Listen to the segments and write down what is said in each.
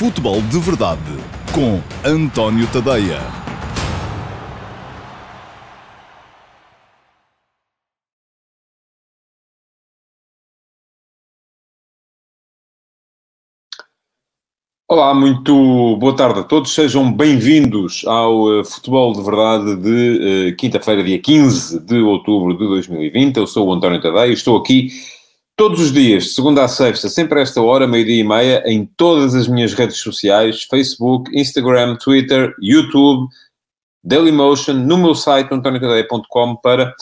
Futebol de Verdade com António Tadeia. Olá, muito boa tarde a todos. Sejam bem-vindos ao uh, Futebol de Verdade de uh, quinta-feira, dia 15 de outubro de 2020. Eu sou o António Tadeia e estou aqui todos os dias, segunda a sexta, sempre a esta hora, meio-dia e meia, em todas as minhas redes sociais, Facebook, Instagram, Twitter, YouTube, Dailymotion, no meu site, antoniotadeia.com, para,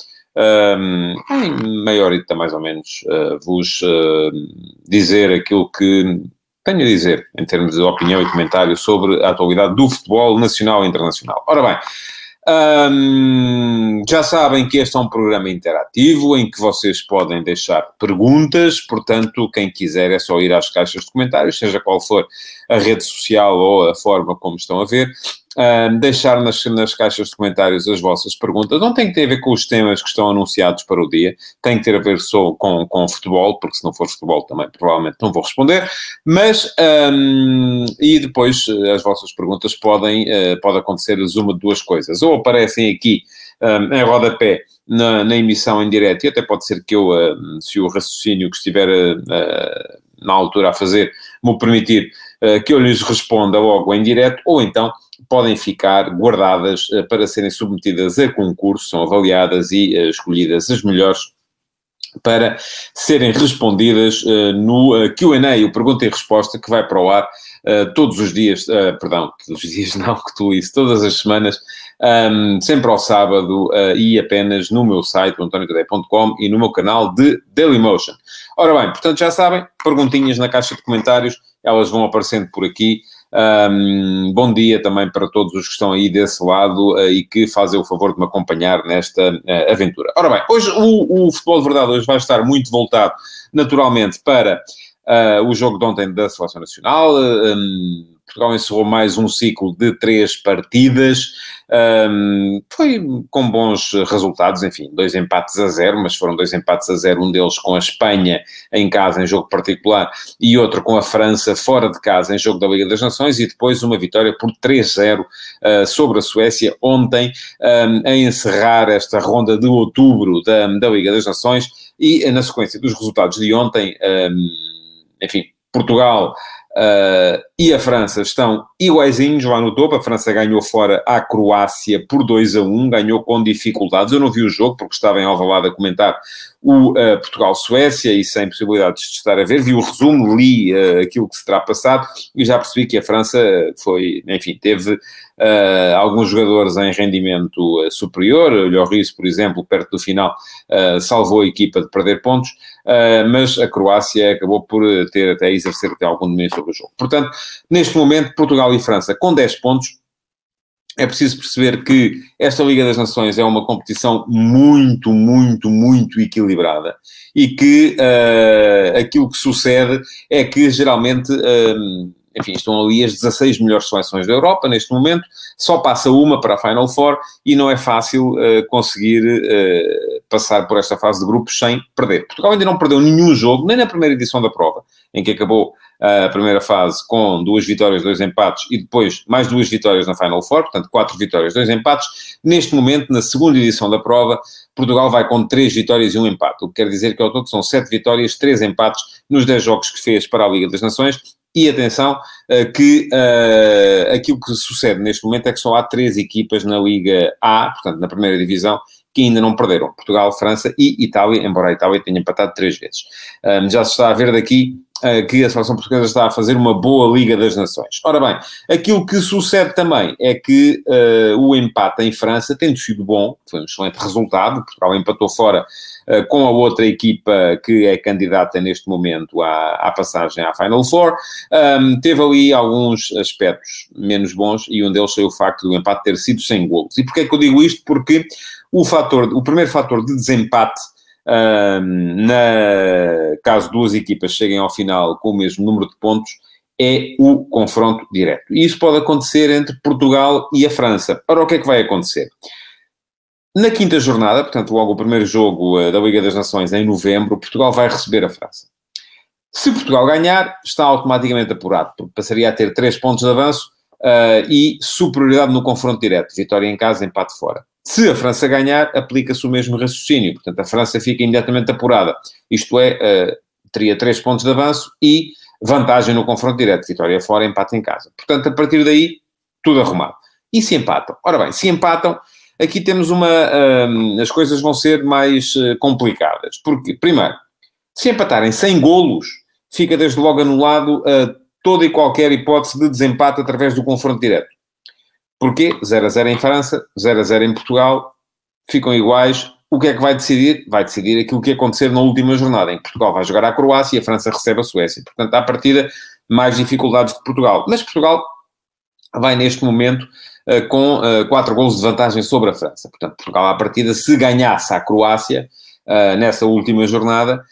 um, em meia mais ou menos, uh, vos uh, dizer aquilo que tenho a dizer, em termos de opinião e comentário sobre a atualidade do futebol nacional e internacional. Ora bem, um, já sabem que este é um programa interativo em que vocês podem deixar perguntas, portanto, quem quiser é só ir às caixas de comentários, seja qual for a rede social ou a forma como estão a ver, deixar nas, nas caixas de comentários as vossas perguntas. Não tem que ter a ver com os temas que estão anunciados para o dia, tem que ter a ver só com, com futebol, porque se não for futebol também provavelmente não vou responder, mas um, e depois eh, as vossas perguntas podem, uh, pode acontecer uma de duas coisas, ou aparecem aqui um, em rodapé na, na emissão em direto, e até pode ser que eu, uh, se o raciocínio que estiver uh, na altura a fazer me permitir, que eu lhes responda logo em direto, ou então podem ficar guardadas uh, para serem submetidas a concurso, são avaliadas e uh, escolhidas as melhores para serem respondidas no Q&A, o pergunta e resposta que vai para o ar todos os dias, perdão, todos os dias não, que tu isso, todas as semanas, um, sempre ao sábado e apenas no meu site, antoniocadeia.com e no meu canal de Dailymotion. Ora bem, portanto já sabem, perguntinhas na caixa de comentários, elas vão aparecendo por aqui, um, bom dia também para todos os que estão aí desse lado uh, e que fazem o favor de me acompanhar nesta uh, aventura. Ora bem, hoje o, o Futebol de Verdade hoje vai estar muito voltado, naturalmente, para uh, o jogo de ontem da Seleção Nacional. Um, Portugal encerrou mais um ciclo de três partidas, um, foi com bons resultados, enfim, dois empates a zero, mas foram dois empates a zero, um deles com a Espanha em casa, em jogo particular, e outro com a França fora de casa, em jogo da Liga das Nações, e depois uma vitória por 3-0 uh, sobre a Suécia ontem, um, a encerrar esta ronda de outubro da, da Liga das Nações, e na sequência dos resultados de ontem, um, enfim, Portugal Uh, e a França estão iguaizinhos lá no topo. A França ganhou fora à Croácia por 2 a 1, ganhou com dificuldades. Eu não vi o jogo porque estava em Alvalade a comentar o uh, Portugal-Suécia e sem possibilidades de estar a ver. Vi o resumo, li uh, aquilo que se terá passado e já percebi que a França foi, enfim, teve alguns jogadores em rendimento superior, o Lloris, por exemplo, perto do final, salvou a equipa de perder pontos, mas a Croácia acabou por ter até exercer até algum domínio sobre o jogo. Portanto, neste momento, Portugal e França com 10 pontos, é preciso perceber que esta Liga das Nações é uma competição muito, muito, muito equilibrada e que uh, aquilo que sucede é que geralmente uh, enfim, estão ali as 16 melhores seleções da Europa neste momento, só passa uma para a Final Four e não é fácil uh, conseguir uh, passar por esta fase de grupos sem perder. Portugal ainda não perdeu nenhum jogo, nem na primeira edição da prova, em que acabou uh, a primeira fase com duas vitórias, dois empates e depois mais duas vitórias na Final Four, portanto quatro vitórias, dois empates. Neste momento, na segunda edição da prova, Portugal vai com três vitórias e um empate, o que quer dizer que ao todo são sete vitórias, três empates nos dez jogos que fez para a Liga das Nações e atenção uh, que uh, aquilo que sucede neste momento é que só há três equipas na Liga A, portanto na primeira divisão, que ainda não perderam. Portugal, França e Itália, embora a Itália tenha empatado três vezes. Um, já se está a ver daqui uh, que a seleção portuguesa está a fazer uma boa Liga das Nações. Ora bem, aquilo que sucede também é que o empate em França, tendo sido bom, foi um excelente resultado, Portugal empatou fora eh, com a outra equipa que é candidata neste momento à, à passagem à Final Four. Um, teve ali alguns aspectos menos bons e um deles foi o facto do empate ter sido sem golos. E porquê é que eu digo isto? Porque o, fator, o primeiro fator de desempate um, na caso duas equipas cheguem ao final com o mesmo número de pontos, é o confronto direto. E isso pode acontecer entre Portugal e a França. Ora, o que é que vai acontecer? Na quinta jornada, portanto, logo o primeiro jogo uh, da Liga das Nações em novembro, Portugal vai receber a França. Se Portugal ganhar, está automaticamente apurado, porque passaria a ter 3 pontos de avanço uh, e superioridade no confronto direto. Vitória em casa, empate fora. Se a França ganhar, aplica-se o mesmo raciocínio. Portanto, a França fica imediatamente apurada. Isto é, uh, teria 3 pontos de avanço e vantagem no confronto direto. Vitória fora, empate em casa. Portanto, a partir daí, tudo arrumado. E se empatam? Ora bem, se empatam, aqui temos uma. Uh, as coisas vão ser mais uh, complicadas. Porque, primeiro, se empatarem sem golos, fica desde logo anulado uh, toda e qualquer hipótese de desempate através do confronto direto. Porquê? 0 a 0 em França, 0 a 0 em Portugal, ficam iguais. O que é que vai decidir? Vai decidir aquilo que acontecer na última jornada, em que Portugal vai jogar à Croácia e a França recebe a Suécia. Portanto, à partida, mais dificuldades de Portugal. Mas Portugal vai neste momento uh, com uh, quatro gols de vantagem sobre a França. Portanto, Portugal à partida, se ganhasse a Croácia uh, nessa última jornada,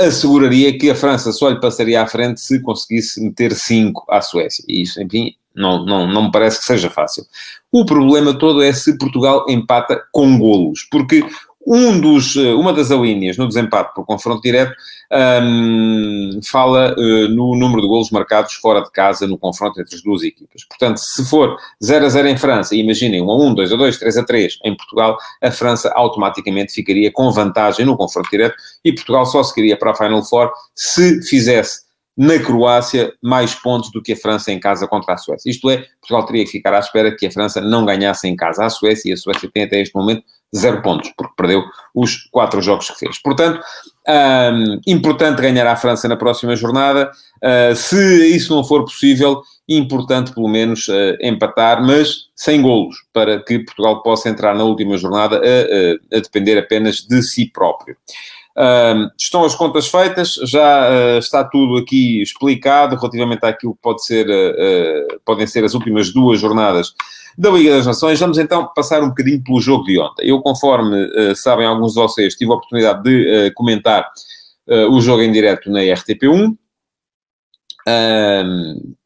asseguraria que a França só lhe passaria à frente se conseguisse meter cinco à Suécia. E isso, enfim, não, não, não me parece que seja fácil. O problema todo é se Portugal empata com golos, porque um dos, eh, uma das alíneas no desempate por confronto direto um, fala uh, no número de golos marcados fora de casa no confronto entre as duas equipas. Portanto, se for 0 a 0 em França, imaginem 1 a 1, 2 a 2, 3 a 3 em Portugal, a França automaticamente ficaria com vantagem no confronto direto e Portugal só seguiria para a Final Four se fizesse na Croácia mais pontos do que a França em casa contra a Suécia. Isto é, Portugal teria que ficar à espera que a França não ganhasse em casa à Suécia e a Suécia tem até este momento zero pontos, porque perdeu os quatro jogos que fez. Portanto, um, importante ganhar a França na próxima jornada. Uh, se isso não for possível, importante pelo menos uh, empatar, mas sem golos, para que Portugal possa entrar na última jornada a, a, a depender apenas de si próprio. Uh, estão as contas feitas, já uh, está tudo aqui explicado relativamente àquilo que pode ser, uh, podem ser as últimas duas jornadas da Liga das Nações. Vamos então passar um bocadinho pelo jogo de ontem. Eu, conforme sabem alguns de vocês, tive a oportunidade de comentar o jogo em direto na RTP1.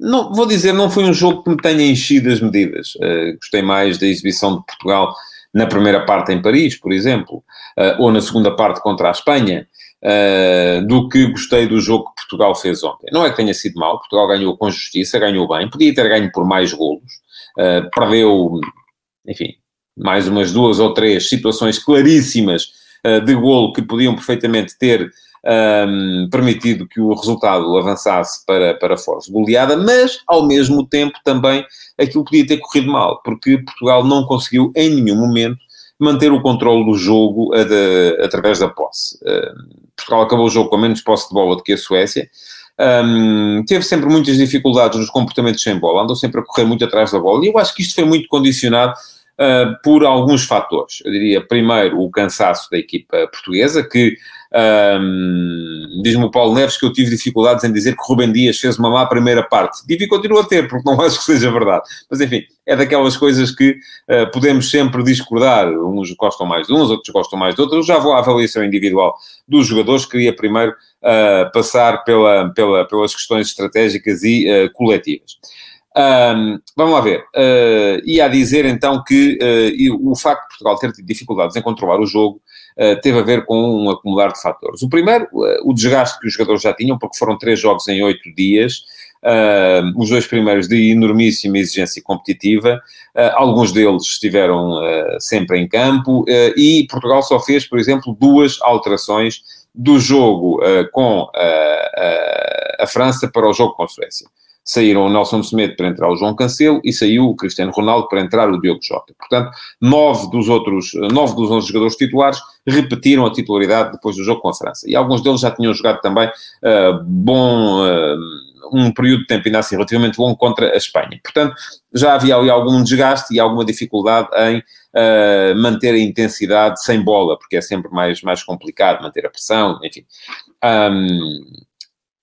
não, vou dizer, não foi um jogo que me tenha enchido as medidas. gostei mais da exibição de Portugal na primeira parte em Paris, por exemplo, uh, ou na segunda parte contra a Espanha, uh, do que gostei do jogo que Portugal fez ontem. Não é que tenha sido mal, Portugal ganhou com justiça, ganhou bem, podia ter ganho por mais golos, uh, perdeu, enfim, mais umas duas ou três situações claríssimas de golo que podiam perfeitamente ter um, permitido que o resultado avançasse para, para força goleada, mas ao mesmo tempo também aquilo podia ter corrido mal, porque Portugal não conseguiu em nenhum momento manter o controle do jogo a através da posse. Portugal acabou o jogo com menos posse de bola do que a Suécia. Um, teve sempre muitas dificuldades nos comportamentos sem bola, andou sempre a correr muito atrás da bola, e eu acho que isto foi muito condicionado uh, por alguns fatores. Eu diria, primeiro, o cansaço da equipa portuguesa, que um, Diz-me o Paulo Neves que eu tive dificuldades em dizer que Rubem Dias fez uma má primeira parte. E continuo a ter, porque não acho que seja verdade. Mas enfim, é daquelas coisas que uh, podemos sempre discordar. Uns gostam mais de uns, outros gostam mais de outros. Eu já vou à avaliação individual dos jogadores. Queria primeiro uh, passar pela, pela, pelas questões estratégicas e uh, coletivas. Um, vamos lá ver. Uh, ia dizer então que uh, o facto de Portugal ter tido dificuldades em controlar o jogo teve a ver com um acumular de fatores. O primeiro, o desgaste que os jogadores já tinham, porque foram três jogos em oito dias, os dois primeiros de enormíssima exigência competitiva, alguns deles estiveram sempre em campo, e Portugal só fez, por exemplo, duas alterações do jogo com a França para o jogo com a Suécia saíram o Nelson Semedo para entrar o João Cancelo e saiu o Cristiano Ronaldo para entrar o Diogo Jota. Portanto, nove dos outros, nove dos onze jogadores titulares repetiram a titularidade depois do jogo com a França. E alguns deles já tinham jogado também uh, bom... Uh, um período de tempo ainda assim relativamente longo contra a Espanha. Portanto, já havia ali algum desgaste e alguma dificuldade em uh, manter a intensidade sem bola, porque é sempre mais, mais complicado manter a pressão, enfim. Um,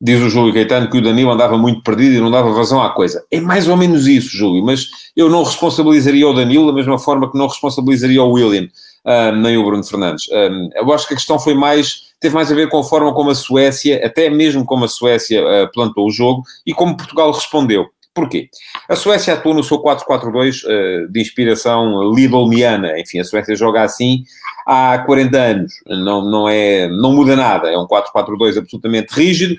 Diz o Júlio Caetano que o Danilo andava muito perdido e não dava vazão à coisa. É mais ou menos isso, Júlio, mas eu não responsabilizaria o Danilo da mesma forma que não responsabilizaria o William, um, nem o Bruno Fernandes. Um, eu acho que a questão foi mais, teve mais a ver com a forma como a Suécia, até mesmo como a Suécia uh, plantou o jogo e como Portugal respondeu. Porquê? A Suécia atuou no seu 4-4-2 uh, de inspiração lidolmiana. Enfim, a Suécia joga assim há 40 anos. Não, não, é, não muda nada. É um 4-4-2 absolutamente rígido,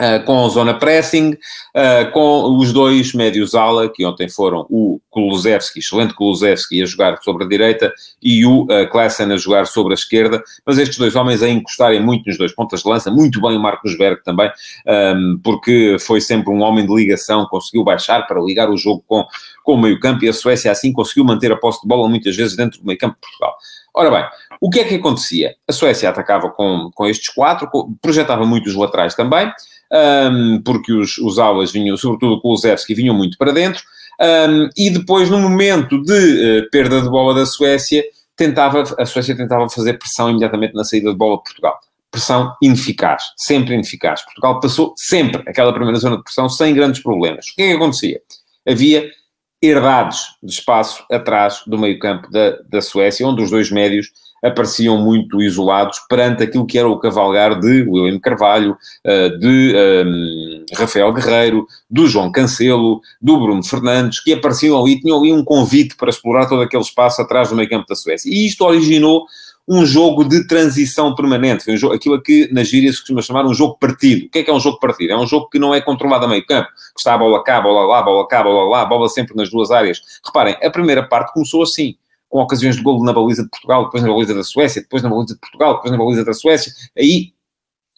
Uh, com a zona pressing, uh, com os dois médios ala, que ontem foram o Kulusevski, excelente Kulusevski, a jogar sobre a direita, e o uh, a jogar sobre a esquerda, mas estes dois homens a encostarem muito nos dois pontas de lança, muito bem o Marcos Berg também, um, porque foi sempre um homem de ligação, conseguiu baixar para ligar o jogo com, com o meio campo, e a Suécia assim conseguiu manter a posse de bola muitas vezes dentro do meio campo de Portugal. Ora bem, o que é que acontecia? A Suécia atacava com, com estes quatro, projetava muito os laterais também, um, porque os, os aulas vinham, sobretudo o Kulusevski, vinham muito para dentro, um, e depois, no momento de uh, perda de bola da Suécia, tentava, a Suécia tentava fazer pressão imediatamente na saída de bola de Portugal. Pressão ineficaz, sempre ineficaz. Portugal passou sempre aquela primeira zona de pressão sem grandes problemas. O que é que acontecia? Havia herdades de espaço atrás do meio campo da, da Suécia, onde os dois médios apareciam muito isolados perante aquilo que era o cavalgar de William Carvalho, eh, de ehm, Rafael Guerreiro, do João Cancelo, do Bruno Fernandes, que apareciam ali, tinham ali um convite para explorar todo aquele espaço atrás do meio campo da Suécia. E isto originou um jogo de transição permanente. Foi um jogo, aquilo que na gíria se costuma chamar um jogo partido. O que é que é um jogo partido? É um jogo que não é controlado a meio campo, que está a bola cá, bola lá, bola cá, bola lá, bola sempre nas duas áreas. Reparem, a primeira parte começou assim com ocasiões de golo na baliza de Portugal, depois na baliza da Suécia, depois na baliza de Portugal, depois na baliza da Suécia, aí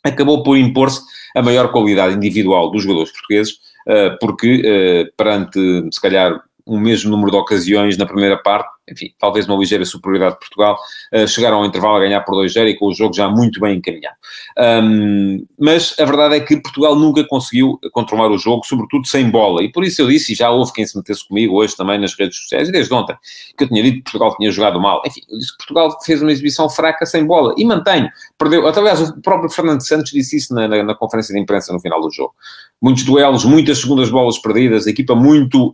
acabou por impor-se a maior qualidade individual dos jogadores portugueses, eh, porque eh, perante, se calhar, um mesmo número de ocasiões na primeira parte, enfim, talvez uma ligeira superioridade de Portugal, uh, chegaram ao intervalo a ganhar por 2-0 e com o jogo já muito bem encaminhado. Um, mas a verdade é que Portugal nunca conseguiu controlar o jogo, sobretudo sem bola, e por isso eu disse, e já houve quem se metesse comigo hoje também nas redes sociais, e desde ontem, que eu tinha dito que Portugal tinha jogado mal. Enfim, eu disse que Portugal fez uma exibição fraca sem bola, e mantenho. Perdeu, aliás, o próprio Fernando Santos disse isso na, na, na conferência de imprensa no final do jogo. Muitos duelos, muitas segundas bolas perdidas, equipa muito,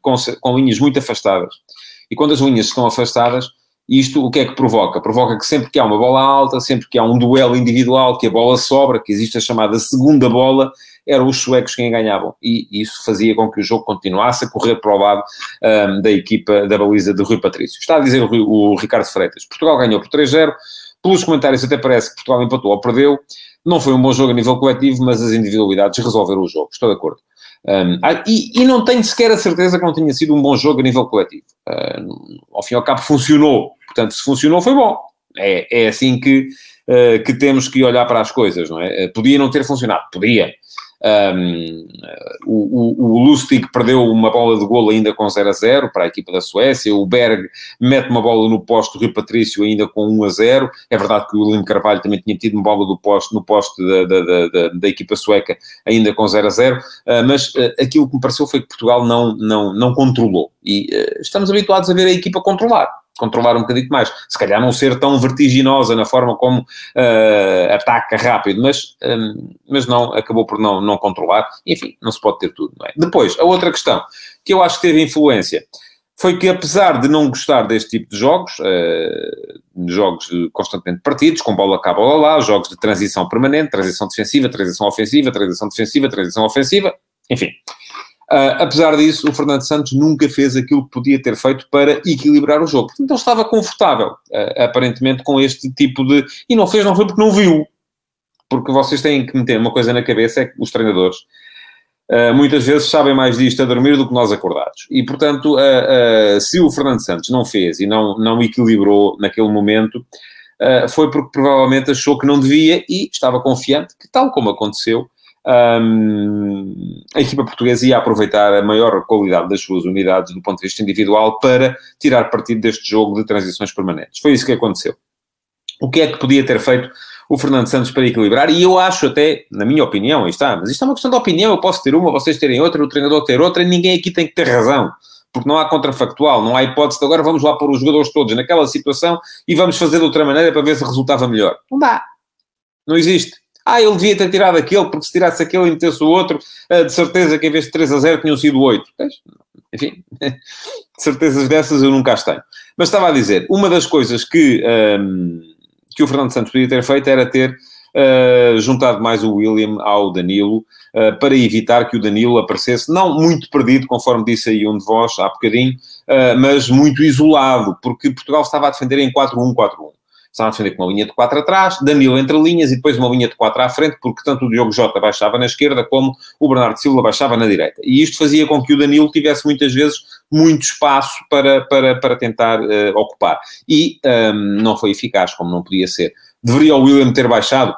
com, com linhas muito afastadas. E quando as linhas estão afastadas, isto o que é que provoca? Provoca que sempre que há uma bola alta, sempre que há um duelo individual, que a bola sobra, que existe a chamada segunda bola, eram os suecos quem ganhavam. E isso fazia com que o jogo continuasse a correr para o lado um, da equipa da baliza de Rui Patrício. Está a dizer o, o Ricardo Freitas. Portugal ganhou por 3-0. Pelos comentários até parece que Portugal empatou ou perdeu. Não foi um bom jogo a nível coletivo, mas as individualidades resolveram o jogo. Estou de acordo. Um, ah, e, e, não tenho sequer a certeza que não tenha sido um bom jogo a nível coletivo. Uh, ao fim e ao cabo funcionou. Portanto, se funcionou foi bom. É, é assim que, uh, que temos que olhar para as coisas, não é? Uh, podia não ter funcionado, podia. Um, o, o, Lustig perdeu uma bola de golo ainda com 0 a 0 para a equipa da Suécia. O Berg mete uma bola no poste do Rio Patrício ainda com 1 a 0. É verdade que o William Carvalho também tinha tido uma bola do poste, no poste da, da, da, da equipa sueca ainda com 0 a 0. Uh, mas uh, aquilo que me pareceu foi que Portugal não, não, não controlou. E uh, estamos habituados a ver a equipa controlar controlar um bocadinho mais. Se calhar não ser tão vertiginosa na forma como uh, ataca rápido, mas, um, mas não, acabou por não, não controlar. Enfim, não se pode ter tudo, é? Depois, a outra questão que eu acho que teve influência foi que, apesar de não gostar deste tipo de jogos, uh, jogos constantemente partidos, com bola cá, bola lá, jogos de transição permanente, transição defensiva, transição ofensiva, transição defensiva, transição ofensiva, enfim, Uh, apesar disso, o Fernando Santos nunca fez aquilo que podia ter feito para equilibrar o jogo. Ele estava confortável, uh, aparentemente, com este tipo de. E não fez, não foi porque não viu. Porque vocês têm que meter uma coisa na cabeça: é que os treinadores uh, muitas vezes sabem mais disto a dormir do que nós acordados. E, portanto, se o Fernando Santos não fez e não, não equilibrou naquele momento, foi porque provavelmente achou que não devia e estava confiante que, tal como aconteceu um, a equipa portuguesa ia aproveitar a maior qualidade das suas unidades do ponto de vista individual para tirar partido deste jogo de transições permanentes. Foi isso que aconteceu. O que é que podia ter feito o Fernando Santos para equilibrar? E eu acho até, na minha opinião, está, mas isto é uma questão de opinião, eu posso ter uma, vocês terem outra, o treinador ter outra, e ninguém aqui tem que ter razão. Porque não há contrafactual, não há hipótese de agora vamos lá pôr os jogadores todos naquela situação e vamos fazer de outra maneira para ver se resultava melhor. Não dá. Não existe. Ah, ele devia ter tirado aquele, porque se tirasse aquele e metesse o outro, ah, de certeza que em vez de 3 a 0 tinham sido 8. Enfim, certezas dessas eu nunca as tenho. Mas estava a dizer, uma das coisas que, um, que o Fernando Santos podia ter feito era ter uh, juntado mais o William ao Danilo, uh, para evitar que o Danilo aparecesse, não muito perdido, conforme disse aí um de vós há bocadinho, uh, mas muito isolado, porque Portugal estava a defender em 4-1-4-1. Estava a defender com uma linha de 4 atrás, Danilo entre linhas e depois uma linha de 4 à frente, porque tanto o Diogo Jota baixava na esquerda como o Bernardo Silva baixava na direita. E isto fazia com que o Danilo tivesse muitas vezes muito espaço para, para, para tentar uh, ocupar. E um, ehm, não foi eficaz, como não podia ser. Deveria o William ter baixado?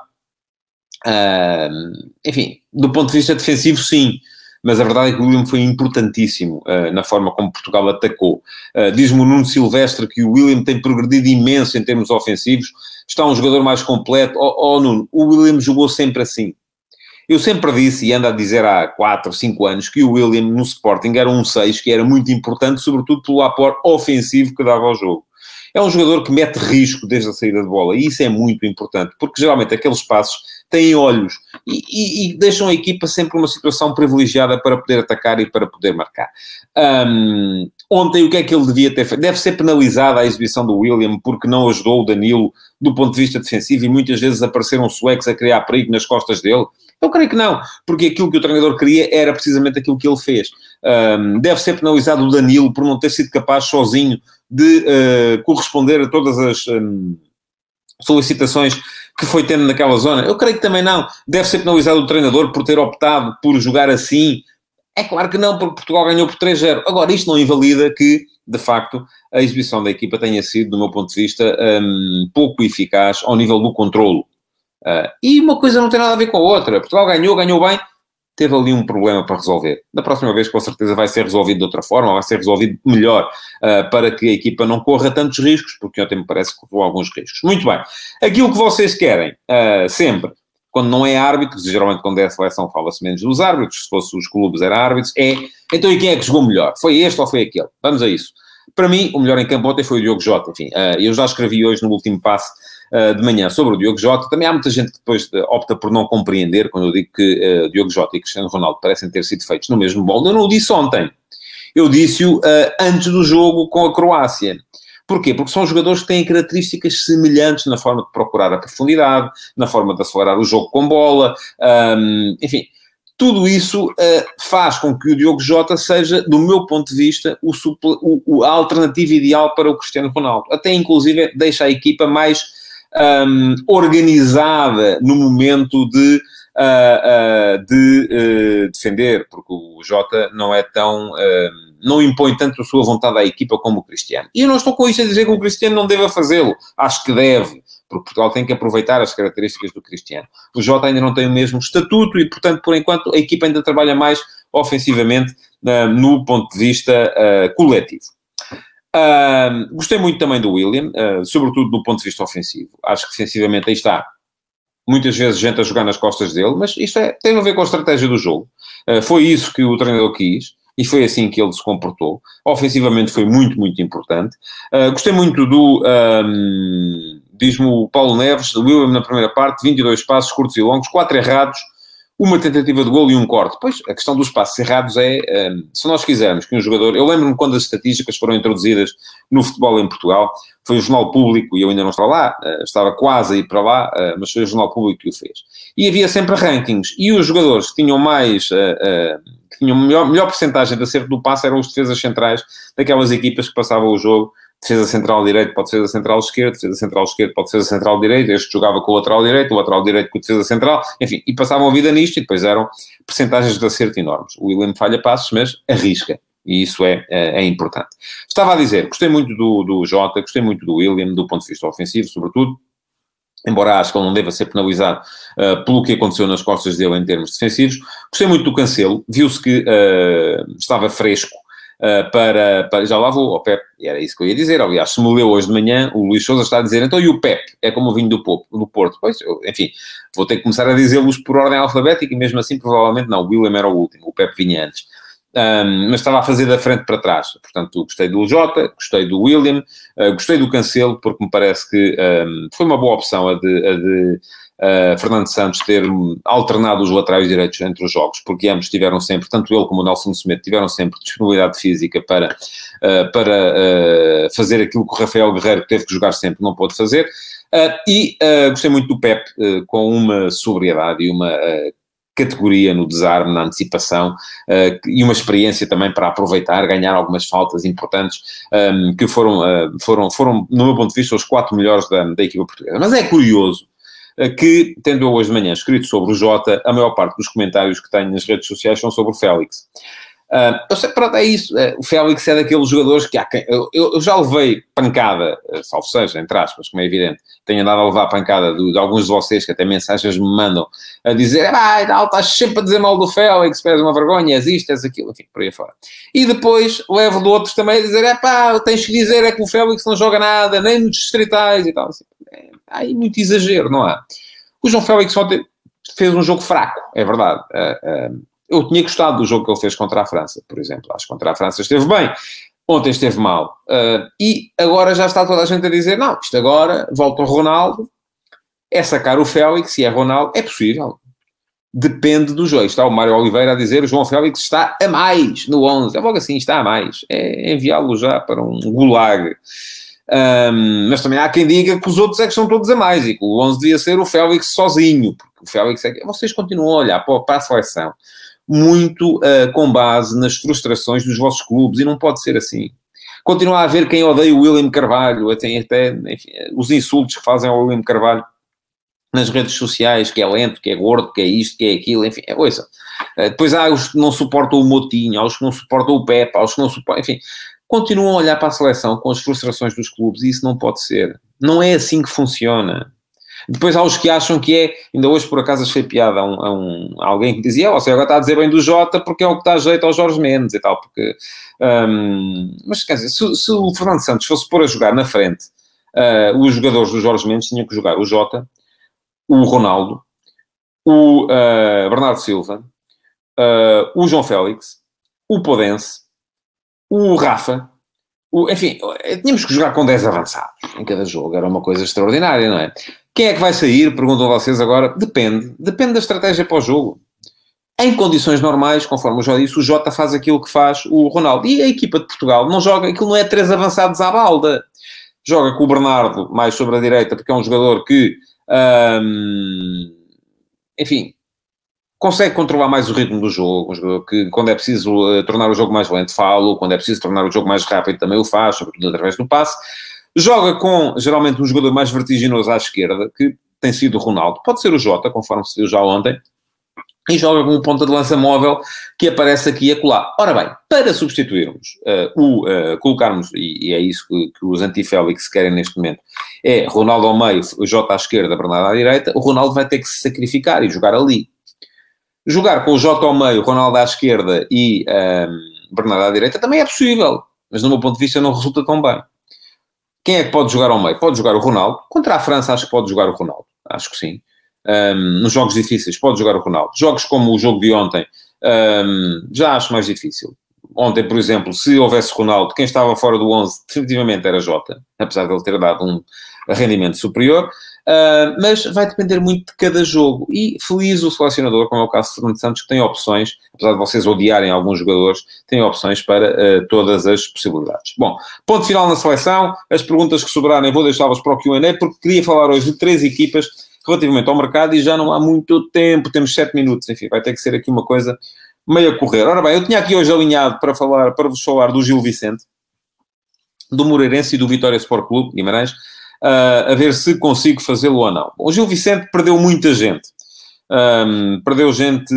Uh, enfim, do ponto de vista defensivo, sim mas a verdade é que o William foi importantíssimo uh, na forma como Portugal atacou. Uh, Diz-me o Nuno Silvestre que o William tem progredido imenso em termos ofensivos, está um jogador mais completo. Oh, oh Nuno, o William jogou sempre assim. Eu sempre disse, e ando a dizer há 4 ou 5 anos, que o William no Sporting era um 6 que era muito importante, sobretudo pelo aporte ofensivo que dava ao jogo. É um jogador que mete risco desde a saída de bola, e isso é muito importante, porque geralmente aqueles passos têm olhos e, e, e, deixam a equipa sempre numa situação privilegiada para poder atacar e para poder marcar. Um, ontem, o que é que ele devia ter feito? Deve ser penalizada a exibição do William porque não ajudou o Danilo do ponto de vista defensivo e muitas vezes apareceram suecos a criar perigo nas costas dele. Eu creio que não, porque aquilo que o treinador queria era precisamente aquilo que ele fez. Um, deve ser penalizado o Danilo por não ter sido capaz sozinho de uh, corresponder a todas as. Um, solicitações que foi tendo naquela zona? Eu creio que também não. Deve ser penalizado o treinador por ter optado por jogar assim? É claro que não, porque Portugal ganhou por 3-0. Agora, isto não invalida que, de facto, a exibição da equipa tenha sido, do meu ponto de vista, um, pouco eficaz ao nível do controlo. Uh, e uma coisa não tem nada a ver com a outra. Portugal ganhou, ganhou bem, teve ali um problema para resolver. Da próxima vez, com certeza, vai ser resolvido de outra forma, vai ser resolvido melhor, uh, para que a equipa não corra tantos riscos, porque ontem me parece que correu alguns riscos. Muito bem. Aquilo que vocês querem, uh, sempre, quando não é árbitros, geralmente quando é a seleção fala-se menos dos árbitros, se fosse os clubes era árbitros, é, então e quem é que jogou melhor? Foi este ou foi aquele? Vamos a isso. Para mim, o melhor em campo ontem foi o Diogo Jota. Enfim, uh, eu já escrevi hoje no último passo uh, de manhã sobre o Diogo Jota. Também há muita gente que depois uh, opta por não compreender quando eu digo que Diogo Jota e Cristiano Ronaldo parecem ter sido feitos no mesmo molde. Eu não o disse ontem. Eu disse-o antes do jogo com a Croácia. Porquê? Porque são jogadores que têm características semelhantes na forma de procurar a profundidade, na forma de acelerar o jogo com bola, um, enfim tudo isso uh, faz com que o Diogo Jota seja, do meu ponto de vista, o, o, a alternativa ideal para o Cristiano Ronaldo. Até, inclusive, deixa a equipa mais um, organizada no momento de, uh, uh, de defender, porque o Jota não é tão... não impõe tanto a sua vontade à equipa como o Cristiano. E eu não estou com isto a dizer que o Cristiano não deva fazê-lo. Acho que deve porque Portugal tem que aproveitar as características do Cristiano. O Jota ainda não tem o mesmo estatuto e, portanto, por enquanto, a equipa ainda trabalha mais ofensivamente uh, no ponto de vista uh, coletivo. Uh, gostei muito também do William, sobretudo do ponto de vista ofensivo. Acho que defensivamente aí está. Muitas vezes gente a jogar nas costas dele, mas isto é, tem a ver com a estratégia do jogo. foi isso que o treinador quis e foi assim que ele se comportou. Ofensivamente foi muito, muito importante. Uh, gostei muito do, um, diz-me o Paulo Neves, o William na primeira parte, 22 passos curtos e longos, 4 errados, uma tentativa de gol e um corte. Pois, a questão dos passos errados é, um, se nós quisermos que um jogador... Eu lembro-me quando as estatísticas foram introduzidas no futebol em Portugal, foi o Jornal Público, e eu ainda não estava lá, uh, estava quase a ir para lá, uh, mas foi o Jornal Público que o fez. E havia sempre rankings, e os jogadores que tinham mais... Uh, que tinham melhor, melhor porcentagem de acerto do passe eram os defesas centrais daquelas equipas que passavam o jogo defesa central direito pode ser a central esquerda, defesa central esquerda pode ser a central direito, este jogava com o lateral direito, o lateral direito com a defesa central, enfim, e passavam a vida nisto e depois eram percentagens de acerto enormes. O William falha passos, mas arrisca. E isso é, é, é, importante. Estava a dizer, gostei muito do, do Jota, gostei muito do William, do ponto de vista ofensivo, sobretudo, embora acho que ele não deva ser penalizado uh, pelo que aconteceu nas costas dele em termos defensivos. Gostei muito do Cancelo, viu-se que uh, estava fresco uh, para, para, Já lá vou ao Pep, era isso que eu ia dizer. Aliás, se me leu hoje de manhã, o Luís Souza está a dizer, então e o Pep? É como o vinho do, do Porto. Pois, eu, enfim, vou ter que começar a dizê-los por ordem alfabética e mesmo assim, provavelmente não. O William era o último, o Pep vinha antes. Um, mas estava a fazer da frente para trás. Portanto, gostei do Jota, gostei do William, uh, gostei do Cancelo, porque me parece que um, foi uma boa opção a de, a de uh, Fernando Santos ter alternado os laterais direitos entre os jogos, porque ambos tiveram sempre, tanto ele como o Nelson Smith, tiveram sempre disponibilidade física para, uh, para uh, fazer aquilo que o Rafael Guerreiro teve que jogar sempre, não pôde fazer. e gostei muito do Pep, com uma sobriedade e uma categoria no desarme, na antecipação uh, e uma experiência também para aproveitar, ganhar algumas faltas importantes um, que foram, uh, foram, foram, no meu ponto de vista, os quatro melhores da, da equipa portuguesa. Mas é curioso que, tendo eu hoje de manhã escrito sobre o Jota, a maior parte dos comentários que tenho nas redes sociais são sobre o Félix. Uh, eu sei, pronto, é isso. Uh, o Félix é daqueles jogadores que há quem. Eu, eu, já levei pancada, uh, salvo seja, entre aspas, como é evidente. Tenho andado a levar pancada de, de, alguns de vocês que até mensagens me mandam a dizer: ah, não, estás sempre a dizer mal do Félix, és uma vergonha, és isto, és aquilo, enfim, por aí fora. E depois levo de outros também a dizer: é pá, tens que dizer é que o Félix não joga nada, nem nos distritais e tal. Assim, há aí muito exagero, não há? O João Félix ontem fez um jogo fraco, é verdade. Uh, eu tinha gostado do jogo que ele fez contra a França, por exemplo. Acho que contra a França esteve bem. Ontem esteve mal. Uh, e agora já está toda a gente a dizer: não, isto agora volta o Ronaldo, é sacar o Félix, se é Ronaldo, é possível. Depende do jogo. Está o Mário Oliveira a dizer: o João Félix está a mais no 11. É logo assim, está a mais. É enviá-lo já para um gulag. Um, mas também há quem diga que os outros é que são todos a mais e que o 11 devia ser o Félix sozinho, porque o Félix é que. Vocês continuam a olhar para, a seleção muito uh, com base nas frustrações dos vossos clubes e não pode ser assim. Continua a haver quem odeia o William Carvalho, até, até enfim, os insultos que fazem ao William Carvalho nas redes sociais, que é lento, que é gordo, que é isto, que é aquilo, enfim, é coisa. Uh, depois há os que não suportam o Motinho, há os que não suportam o Pepe, há os que não suportam, enfim, continuam a olhar para a seleção com as frustrações dos clubes e isso não pode ser. Não é assim que funciona. Depois há os que acham que é, ainda hoje por acaso achei piada a, um, a, um, a alguém que dizia, oh, você agora está a dizer bem do Jota porque é o que está jeito ao Jorge Mendes e tal, porque, um, mas quer dizer, se, se, o Fernando Santos fosse pôr a jogar na frente uh, os jogadores do Jorge Mendes, tinham que jogar o Jota, o Ronaldo, o uh, Bernardo Silva, uh, o João Félix, o Podense, o Rafa, o, enfim, tínhamos que jogar com 10 avançados em cada jogo, era uma coisa extraordinária, não é? Quem é que vai sair? Perguntam vocês agora. Depende. Depende da estratégia para o jogo. Em condições normais, conforme eu já disse, o Jota faz aquilo que faz o Ronaldo. E a equipa de Portugal não joga, aquilo não é três avançados à balda. Joga com o Bernardo mais sobre a direita, porque é um jogador que, hum, enfim, consegue controlar mais o ritmo do jogo. Um jogador que, quando é preciso uh, tornar o jogo mais lento, falo. Quando é preciso tornar o jogo mais rápido, também o faz, sobretudo através do passe. Joga com, geralmente, um jogador mais vertiginoso à esquerda, que tem sido o Ronaldo. Pode ser o Jota, conforme se viu já ontem. E joga com um ponta de lança móvel que aparece aqui e acolá. Ora bem, para substituirmos uh, o, uh, colocarmos, e, e, é isso que, que os anti-Félix querem neste momento, é Ronaldo ao meio, Jota à esquerda, Bernardo à direita, o Ronaldo vai ter que se sacrificar e jogar ali. Jogar com o Jota ao meio, Ronaldo à esquerda e um, Bernardo à direita também é possível, mas no meu ponto de vista não resulta tão bem. Quem é que pode jogar ao meio? Pode jogar o Ronaldo. Contra a França, acho que pode jogar o Ronaldo. Acho que sim. Um, nos jogos difíceis, pode jogar o Ronaldo. Jogos como o jogo de ontem, um, já acho mais difícil. Ontem, por exemplo, se houvesse Ronaldo, quem estava fora do 11 definitivamente era Jota, apesar de ele ter dado um rendimento superior. Uh, mas vai depender muito de cada jogo. E feliz o selecionador, como é o caso de Fernando Santos, que tem opções, apesar de vocês odiarem alguns jogadores, tem opções para uh, todas as possibilidades. Bom, ponto final na seleção. As perguntas que sobrarem vou deixá-las para o QA, porque queria falar hoje de três equipas relativamente ao mercado e já não há muito tempo, temos sete minutos, enfim, vai ter que ser aqui uma coisa meio a correr. Ora bem, eu tinha aqui hoje alinhado para falar, para vos falar do Gil Vicente, do Moreirense e do Vitória Sport Clube, Guimarães, uh, a ver se consigo fazê-lo ou não. O Gil Vicente perdeu muita gente. Um, perdeu gente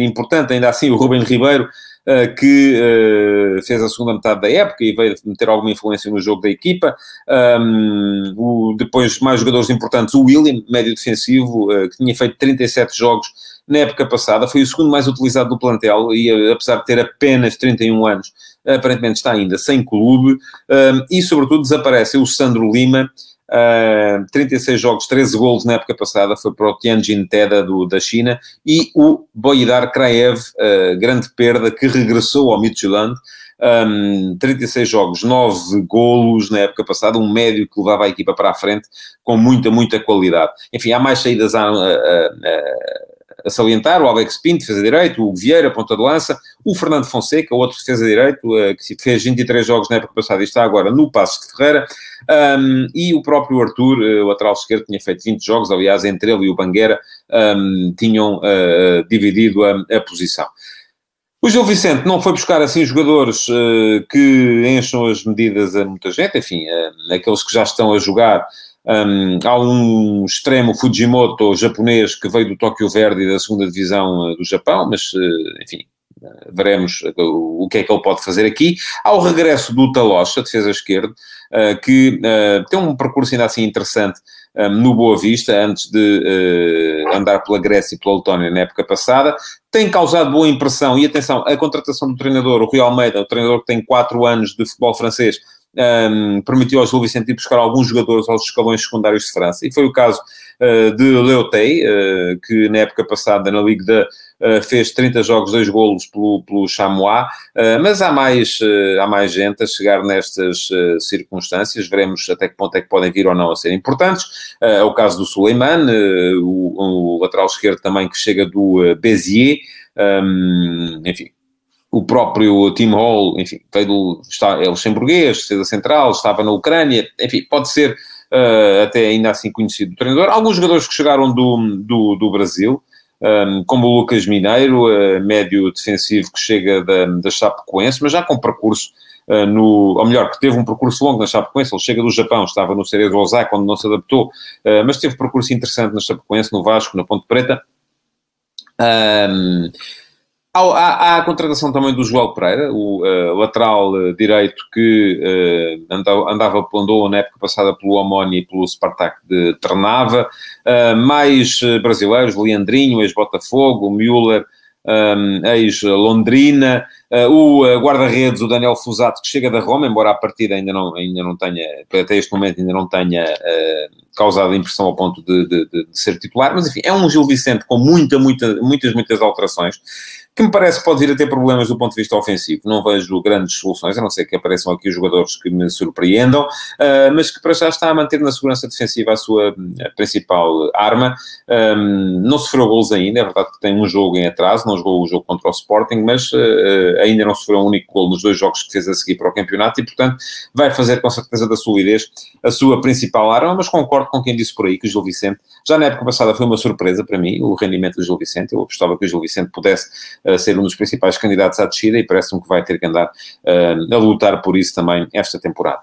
importante, ainda assim, o Ruben Ribeiro, uh, que uh, fez a segunda metade da época e veio ter alguma influência no jogo da equipa. Um, o, depois, mais jogadores importantes, o William, médio defensivo, uh, que tinha feito 37 jogos na época passada, foi o segundo mais utilizado do plantel e, apesar de ter apenas 31 anos, aparentemente está ainda sem clube. Um, e, sobretudo, desaparece o Sandro Lima, Uh, 36 jogos, 13 golos na época passada, foi para o Tianjin Teda do, da China, e o Boidar Kraev, uh, grande perda, que regressou ao Midtjylland, um, 36 jogos, 9 golos na época passada, um médio que levava a equipa para a frente com muita, muita qualidade. Enfim, há mais saídas a, a, a salientar, o Alex Pinto, defesa direito, o Vieira, ponta de lança, o Fernando Fonseca, outro defesa direito, que fez 23 jogos na época passada e está agora no Passo de Ferreira, um, e o próprio Arthur, o lateral esquerdo, tinha feito 20 jogos, aliás, entre ele e o Bangueira um, tinham uh, dividido a, a posição. O Gil Vicente não foi buscar assim jogadores uh, que encham as medidas a muita gente, enfim, uh, aqueles que já estão a jogar. Um, há um extremo Fujimoto japonês que veio do Tóquio Verde da segunda divisão uh, do Japão, mas enfim, veremos o que é que ele pode fazer aqui. Há o regresso do Talocha, defesa esquerda, que tem um percurso ainda assim interessante no Boa Vista, antes de andar pela Grécia e pela Letónia na época passada tem causado boa impressão. E atenção, a contratação do treinador, o Rui Almeida, o treinador que tem 4 anos de futebol francês, um, permitiu ao Gil Vicente ir buscar alguns jogadores aos escalões secundários de França. E foi o caso uh, de Leotei, uh, que na época passada na Liga da Uh, fez 30 jogos, 2 golos pelo, pelo Chamois, mas há mais, há mais gente a chegar nestas circunstâncias, veremos até que ponto é que podem vir ou não a ser importantes. é o caso do Suleiman, o, o, lateral esquerdo também que chega do Béziers, um, enfim, o próprio Tim Hall, enfim, veio está, é luxemburguês, defesa central, estava na Ucrânia, enfim, pode ser uh, até ainda assim conhecido treinador. Alguns jogadores que chegaram do, do, do Brasil, um, como o Lucas Mineiro, uh, médio defensivo que chega da, da Chapecoense, mas já com percurso uh, no, ou melhor, que teve um percurso longo na Chapecoense, ele chega do Japão, estava no Cerezo Osaka, onde não se adaptou, mas teve percurso interessante na Chapecoense, no Vasco, na Ponte Preta. Um, Há, há, há, a contratação também do João Pereira, o uh, lateral uh, direito que uh, andava, andava, andou na época passada pelo Omoni e pelo Spartak de Trnava. mais brasileiros, Leandrinho, ex-Botafogo, Müller, um, ex-Londrina. o guarda-redes, o Daniel Fusato, que chega da Roma, embora a partida ainda não, ainda não tenha, até este momento ainda não tenha causado impressão ao ponto de, de, de, ser titular. Mas enfim, é um Gil Vicente com muita, muita, muitas, muitas alterações que me parece pode vir a ter problemas do ponto de vista ofensivo. Não vejo grandes soluções, a não ser que apareçam aqui jogadores que me surpreendam, uh, mas que para já está a manter na segurança defensiva a sua a principal arma. Um, não sofreu gols ainda, é verdade que tem um jogo em atraso, não jogou o jogo contra o Sporting, mas uh, ainda não sofreu um único gol nos dois jogos que fez a seguir para o campeonato e, portanto, vai fazer com certeza da solidez a sua principal arma, mas concordo com quem disse por aí que o Gil Vicente, já na época passada foi uma surpresa para mim, o rendimento do Gil Vicente, eu apostava que o Gil Vicente pudesse a ser um dos principais candidatos à descida e parece-me que vai ter que andar uh, a lutar por isso também esta temporada.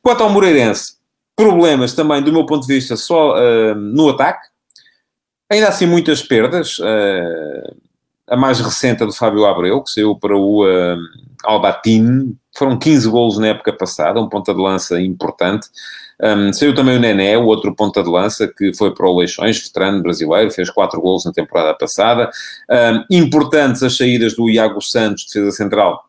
Quanto ao Moreirense, problemas também, do meu ponto de vista, só uh, no ataque. Ainda assim, muitas perdas. Uh, a mais recente é do Fábio Abreu, que saiu para o uh, Albatin. Foram 15 golos na época passada, um ponta de lança importante. Um, saiu também o Nené, o outro ponta de lança, que foi para o Leixões, veterano brasileiro, fez quatro gols na temporada passada. Um, importantes as saídas do Iago Santos, defesa central,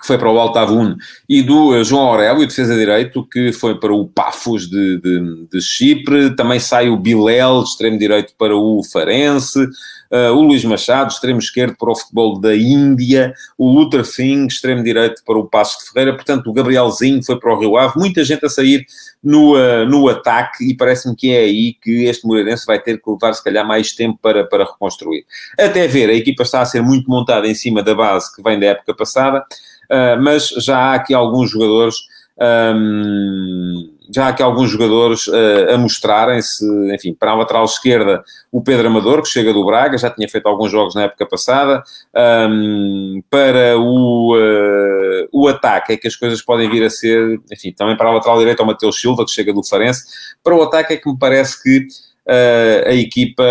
que foi para o Altavun, e do uh, João Aurélio, defesa direito, que foi para o Pafos de, de, de Chipre. Também sai o Bilel, extremo direito, para o Farense uh, o Luís Machado, extremo esquerdo para o futebol da Índia, o Luther Singh, extremo direito para o Passo de Ferreira, portanto o Gabrielzinho foi para o Rio Ave, muita gente a sair no, uh, no ataque e parece-me que é aí que este Moreirense vai ter que levar se calhar mais tempo para, para reconstruir. Até ver, a equipa está a ser muito montada em cima da base que vem da época passada, uh, mas já há aqui alguns jogadores um, já aqui alguns jogadores uh, a mostrarem-se, enfim, para a lateral esquerda, o Pedro Amador, que chega do Braga, já tinha feito alguns jogos na época passada. Um, para o, uh, o ataque, é que as coisas podem vir a ser, enfim, também para a lateral direita, o Mateus Silva, que chega do Farense. Para o ataque, é que me parece que uh, a equipa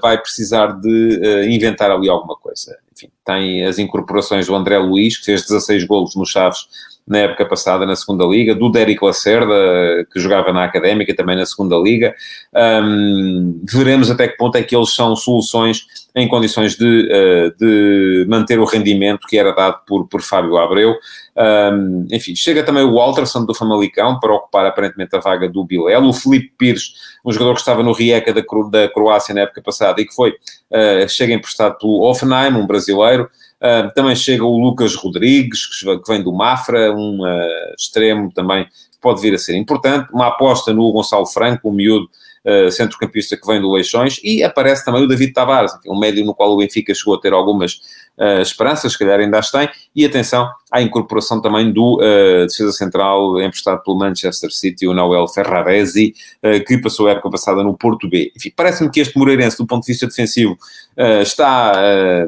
vai precisar de inventar ali alguma coisa. Enfim, tem as incorporações do André Luiz, que fez 16 golos no Chaves na época passada na segunda liga, do Derek Lacerda, que jogava na Académica também na segunda liga. Um, veremos até que ponto é que eles são soluções em condições de, uh, de manter o rendimento que era dado por, por Fábio Abreu. Um, enfim, chega também o Walterson do Famalicão para ocupar aparentemente a vaga do Bilel. O Felipe Pires, um jogador que estava no Rijeka da, da Croácia na época passada e que foi, uh, chega emprestado pelo Offenheim, um brasileiro. Uh, também chega o Lucas Rodrigues, que vem do Mafra, um uh, extremo também pode vir a ser importante. Uma aposta no Gonçalo Franco, um miúdo uh, centrocampista que vem do Leixões, e aparece também o David Tavares, um médio no qual o Benfica chegou a ter algumas uh, esperanças, se calhar ainda as tem, e atenção à incorporação também do uh, defesa central emprestado pelo Manchester City, o Noel Ferraresi, uh, que passou a época passada no Porto B. Enfim, parece-me que este Moreirense, do ponto de vista defensivo, uh, está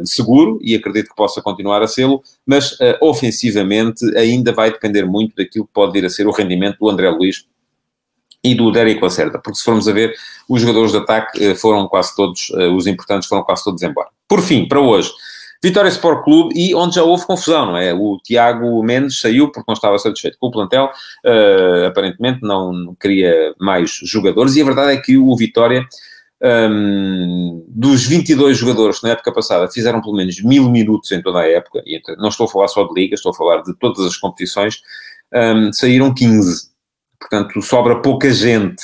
seguro, e acredito que possa continuar a sê-lo, mas ofensivamente ainda vai depender muito daquilo que pode vir a ser o rendimento do André Luiz e do Derek Lacerda, porque se formos a ver, os jogadores de ataque foram quase todos, os importantes foram quase todos embora. Por fim, para hoje, Vitória Sport Clube e onde já houve confusão, não é? O Tiago Mendes saiu porque não estava satisfeito com o plantel, uh, aparentemente não queria mais jogadores e a verdade é que o Vitória, um, dos 22 jogadores que na época passada fizeram pelo menos mil minutos em toda a época, e não estou a falar só de liga, estou a falar de todas as competições, um, saíram 15. Portanto, sobra pouca gente.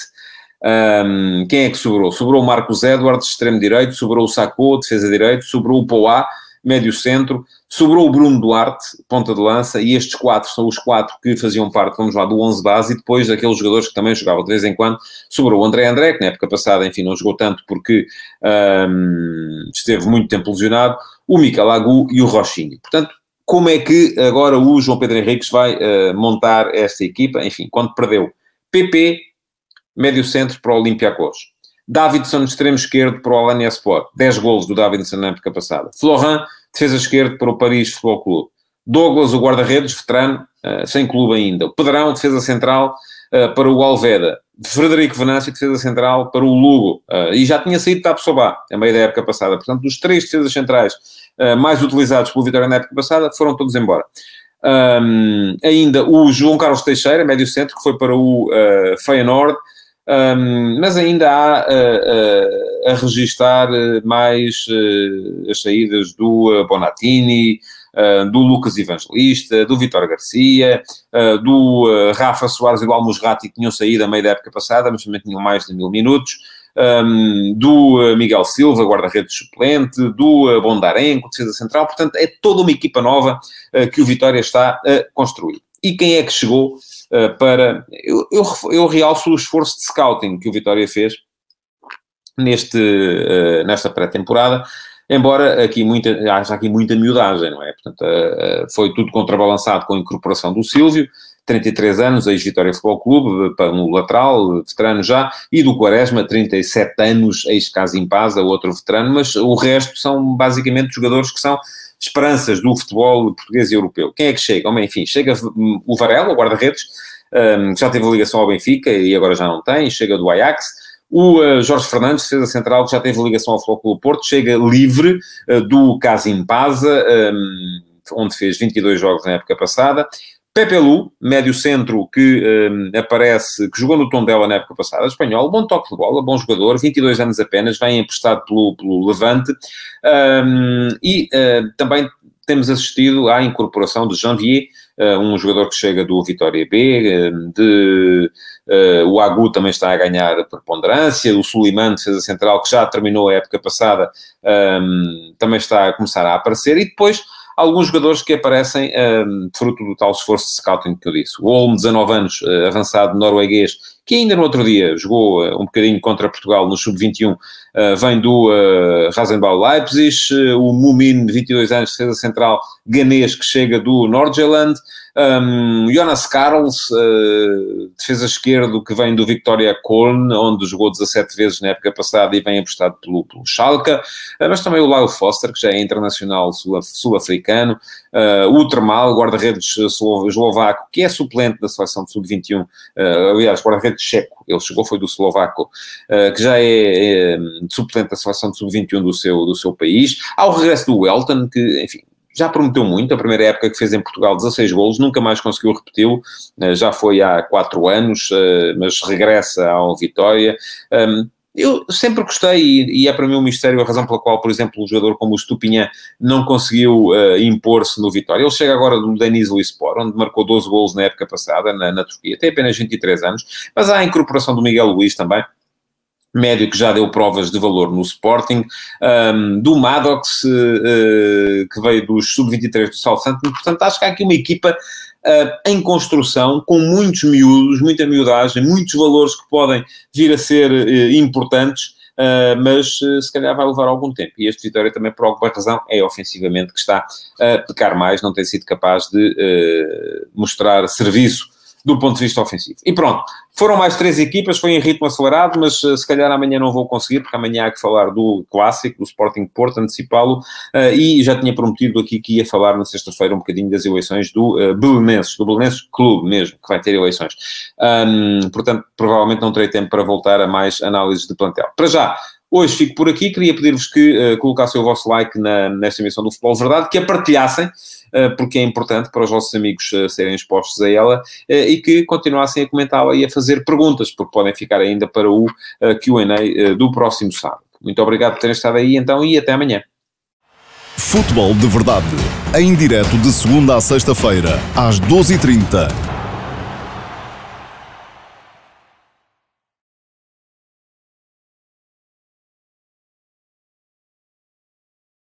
Um, quem é que sobrou? Sobrou o Marcos Edwards, extremo direito, sobrou o Sacô, defesa direito, sobrou o Poá, médio centro, sobrou o Bruno Duarte, ponta de lança, e estes quatro são os quatro que faziam parte, vamos lá, do 11 base, e depois daqueles jogadores que também jogavam de vez em quando, sobrou o André André, que na época passada, enfim, não jogou tanto porque esteve muito tempo lesionado, o Mikel Agu e o Rochinho. Portanto, como é que agora o João Pedro Henriques vai uh, montar esta equipa? Enfim, quando perdeu PP, médio centro para o Olympiacos. Davidson, extremo esquerdo para o Alanya Sport. 10 golos do Davidson na época passada. Florent, defesa esquerda para o Paris Futebol Clube. Douglas, o guarda-redes, veterano, uh, sem clube ainda. O Pedrão, defesa central uh, para o Alveda. Frederico Venâncio, defesa central para o Lugo. Uh, e já tinha saído Tapsobá, a meio da época passada. Portanto, dos três defesas centrais mais utilizados pelo Vitória na época passada, foram todos embora. Um, ainda o João Carlos Teixeira, médio centro, que foi para o Feyenoord. Um, mas ainda há uh, uh, a registar mais uh, as saídas do Bonatini, do Lucas Evangelista, do Vitor Garcia, do Rafa Soares e do Almusrati, que tinham saído a meio da época passada, mas também tinham mais de mil minutos. Um, do Miguel Silva, guarda-redes suplente, do Bondarenko, defesa central, portanto é toda uma equipa nova que o Vitória está a construir. E quem é que chegou eh, para. Eu, eu, eu realço o esforço de scouting que o Vitória fez neste, uh, nesta pré-temporada, embora aqui muita, haja aqui muita miudagem, não é? Portanto, uh, foi tudo contrabalançado com a incorporação do Silvio, 33 anos, ex-Vitória Futebol Clube, no lateral, veterano já, e do Quaresma, 37 anos, ex-Casa Impasa, outro veterano, mas o resto são basicamente jogadores que são esperanças do futebol português e europeu. Quem é que chega? Bem, enfim, chega o Varela, o guarda-redes, um, que já teve ligação ao Benfica e agora já não tem, chega do Ajax. O uh, Jorge Fernandes, defesa central, que já teve ligação ao Futebol Porto, chega livre uh, do Casim Paza, um, onde fez 22 jogos na época passada. Pepe Lu, médio centro que um, aparece, que jogou no Tondela na época passada, espanhol, bom toque de bola, bom jogador, 22 anos apenas, vem emprestado pelo, pelo Levante, um, e uh, também temos assistido à incorporação de Janvier, uh, um jogador que chega do Vitória B, uh, de, o Agu também está a ganhar preponderância, o Suleiman, defesa central, que já terminou a época passada, um, também está a começar a aparecer, e depois alguns jogadores que aparecem um, fruto do tal esforço de scouting que eu disse. O Olmo, 19 anos, uh, avançado norueguês, que ainda no outro dia jogou uh, um bocadinho contra Portugal no Sub-21, uh, eh, vem do uh, Rasenball Leipzig. o Mumin, 22 anos, defesa central ganês, que chega do Nordjylland. Um, Jonas Karls, uh, defesa esquerdo que vem do Victoria Köln, onde jogou 17 vezes na época passada e vem apostado pelo, pelo Schalke, uh, mas também o Lyle Foster, que já é internacional sul-africano, uh, o Termal, guarda-redes eslovaco, que é suplente da seleção de sub-21, uh, aliás, guarda-redes checo, ele chegou, foi do eslovaco, que já é, é suplente da seleção de sub-21 do seu, do seu país. Há o regresso do Welton, que, enfim, já prometeu muito, a primeira época que fez em Portugal 16 golos, nunca mais conseguiu repeti-lo, eh, já foi há 4 anos, eh, mas regressa ao Vitória. Eu sempre gostei, e é para mim um mistério a razão pela qual, por exemplo, um jogador como o Stupinhan não conseguiu uh, impor-se no Vitória. Ele chega agora do Denis Lispor, onde marcou 12 golos na época passada, na, na Turquia, tem apenas 23 anos, mas há a incorporação do Miguel Luís também, médio que já deu provas de valor no Sporting, um, do Maddox, uh, que veio dos sub-23 do Southampton, portanto acho que há aqui uma equipa uh, em construção, com muitos miúdos, muita miudagem, muitos valores que podem vir a ser uh, importantes. Uh, mas uh, se calhar vai levar algum tempo. E este Vitória também, por alguma razão, é ofensivamente que está a pecar mais, não tem sido capaz de uh, mostrar serviço do ponto de vista ofensivo. E pronto, foram mais três equipas, foi em ritmo acelerado, mas uh, se calhar amanhã não vou conseguir, porque amanhã há que falar do clássico, do Sporting Porto, antecipá-lo, uh, e já tinha prometido aqui que ia falar na sexta-feira um bocadinho das eleições do uh, Belenenses, do Belenenses Clube mesmo, que vai ter eleições. Um, portanto, provavelmente não terei tempo para voltar a mais análises de plantel. Para já, Hoje fico por aqui, queria pedir-vos que uh, colocassem o vosso like na, nesta emissão do Futebol Verdade, que a partilhassem, porque é importante para os vossos amigos uh, serem expostos a ela, e que continuassem a comentá-la e a fazer perguntas, porque podem ficar ainda para o Q&A do próximo sábado. Muito obrigado por terem estado aí, então, e até amanhã. Futebol de Verdade, em direto de segunda a sexta-feira, às 12h30